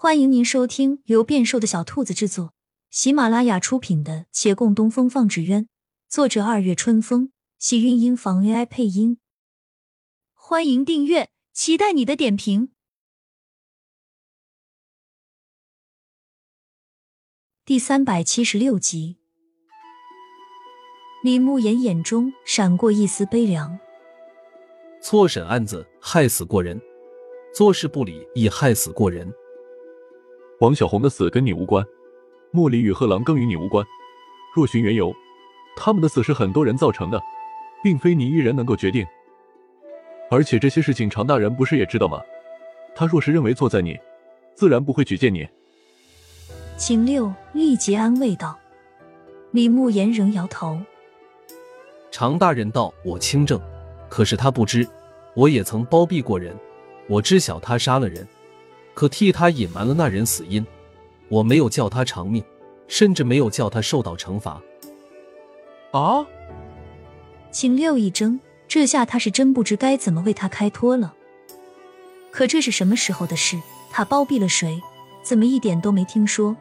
欢迎您收听由变瘦的小兔子制作、喜马拉雅出品的《且共东风放纸鸢》，作者二月春风，喜韵音房 AI 配音。欢迎订阅，期待你的点评。第三百七十六集，李慕言眼中闪过一丝悲凉。错审案子，害死过人；做事不理，亦害死过人。王小红的死跟你无关，莫离与贺郎更与你无关。若寻缘由，他们的死是很多人造成的，并非你一人能够决定。而且这些事情常大人不是也知道吗？他若是认为错在你，自然不会举荐你。秦六立即安慰道。李慕言仍摇头。常大人道我清正，可是他不知，我也曾包庇过人，我知晓他杀了人。可替他隐瞒了那人死因，我没有叫他偿命，甚至没有叫他受到惩罚。啊！秦六一怔，这下他是真不知该怎么为他开脱了。可这是什么时候的事？他包庇了谁？怎么一点都没听说？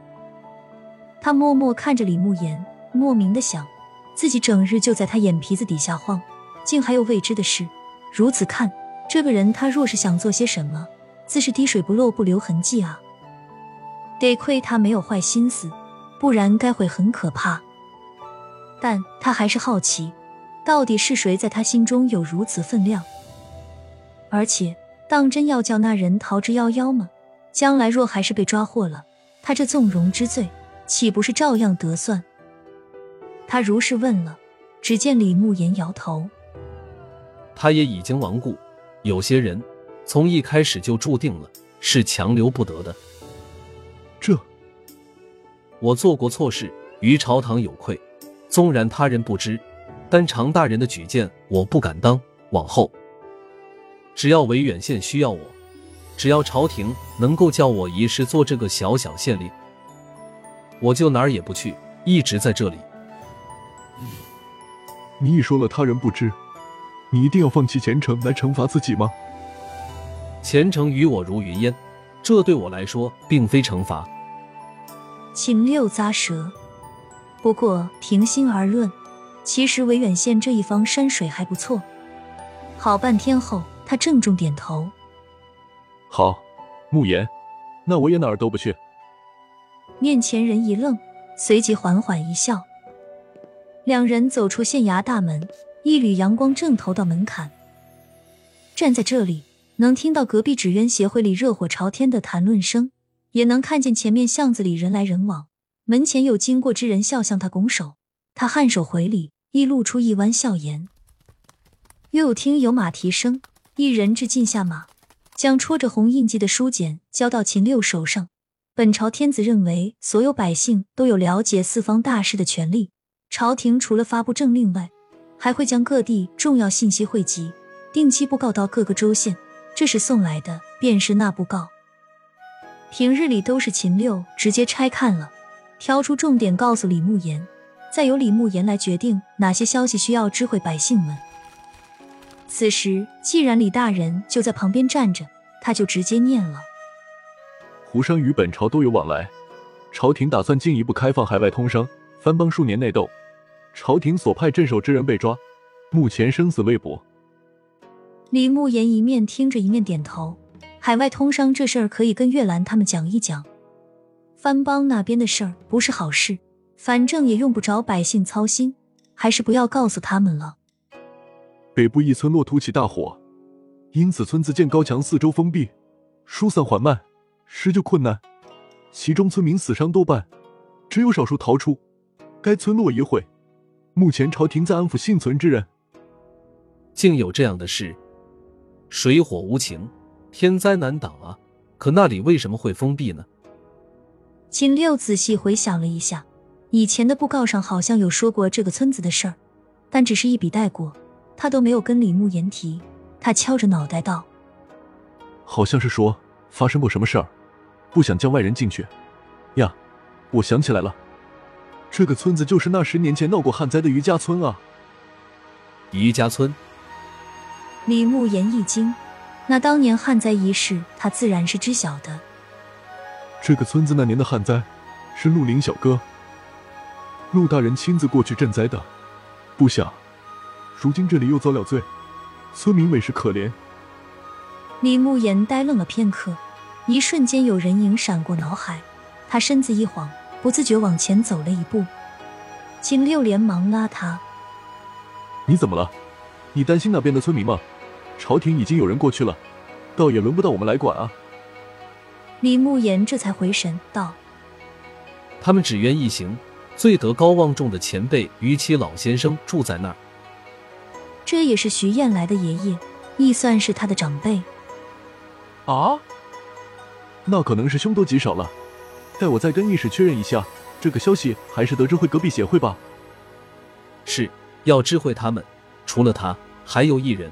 他默默看着李慕言，莫名的想，自己整日就在他眼皮子底下晃，竟还有未知的事。如此看，这个人他若是想做些什么？自是滴水不漏，不留痕迹啊！得亏他没有坏心思，不然该会很可怕。但他还是好奇，到底是谁在他心中有如此分量？而且，当真要叫那人逃之夭夭吗？将来若还是被抓获了，他这纵容之罪，岂不是照样得算？他如是问了，只见李慕言摇头。他也已经亡故，有些人。从一开始就注定了是强留不得的。这，我做过错事，于朝堂有愧，纵然他人不知，但常大人的举荐我不敢当。往后，只要维远县需要我，只要朝廷能够叫我一试做这个小小县令，我就哪儿也不去，一直在这里。你一说了他人不知，你一定要放弃前程来惩罚自己吗？前程与我如云烟，这对我来说并非惩罚。秦六咂舌。不过平心而论，其实维远县这一方山水还不错。好半天后，他郑重点头。好，慕言，那我也哪儿都不去。面前人一愣，随即缓缓一笑。两人走出县衙大门，一缕阳光正投到门槛。站在这里。能听到隔壁纸鸢协会里热火朝天的谈论声，也能看见前面巷子里人来人往，门前有经过之人笑向他拱手，他颔首回礼，亦露出一弯笑颜。又听有马蹄声，一人至近下马，将戳着红印记的书简交到秦六手上。本朝天子认为，所有百姓都有了解四方大事的权利，朝廷除了发布政令外，还会将各地重要信息汇集，定期布告到各个州县。这是送来的，便是那布告。平日里都是秦六直接拆看了，挑出重点告诉李慕言，再由李慕言来决定哪些消息需要知会百姓们。此时既然李大人就在旁边站着，他就直接念了：胡商与本朝都有往来，朝廷打算进一步开放海外通商。番邦数年内斗，朝廷所派镇守之人被抓，目前生死未卜。李慕言一面听着，一面点头。海外通商这事儿可以跟月兰他们讲一讲。番邦那边的事儿不是好事，反正也用不着百姓操心，还是不要告诉他们了。北部一村落突起大火，因此村子建高墙四周封闭，疏散缓慢，施救困难。其中村民死伤多半，只有少数逃出。该村落已毁，目前朝廷在安抚幸存之人。竟有这样的事！水火无情，天灾难挡啊！可那里为什么会封闭呢？秦六仔细回想了一下，以前的布告上好像有说过这个村子的事儿，但只是一笔带过，他都没有跟李慕言提。他敲着脑袋道：“好像是说发生过什么事儿，不想叫外人进去。呀，我想起来了，这个村子就是那十年前闹过旱灾的余家村啊。余家村。”李慕言一惊，那当年旱灾一事，他自然是知晓的。这个村子那年的旱灾，是陆林小哥陆大人亲自过去赈灾的。不想，如今这里又遭了罪，村民委实可怜。李慕言呆愣了片刻，一瞬间有人影闪过脑海，他身子一晃，不自觉往前走了一步。景六连忙拉他：“你怎么了？你担心那边的村民吗？朝廷已经有人过去了，倒也轮不到我们来管啊。”李慕言这才回神道：“他们只愿一行，最德高望重的前辈于七老先生住在那儿。这也是徐燕来的爷爷，亦算是他的长辈。”啊，那可能是凶多吉少了。待我再跟御史确认一下，这个消息还是得知会隔壁协会吧。是要知会他们，除了他，还有一人，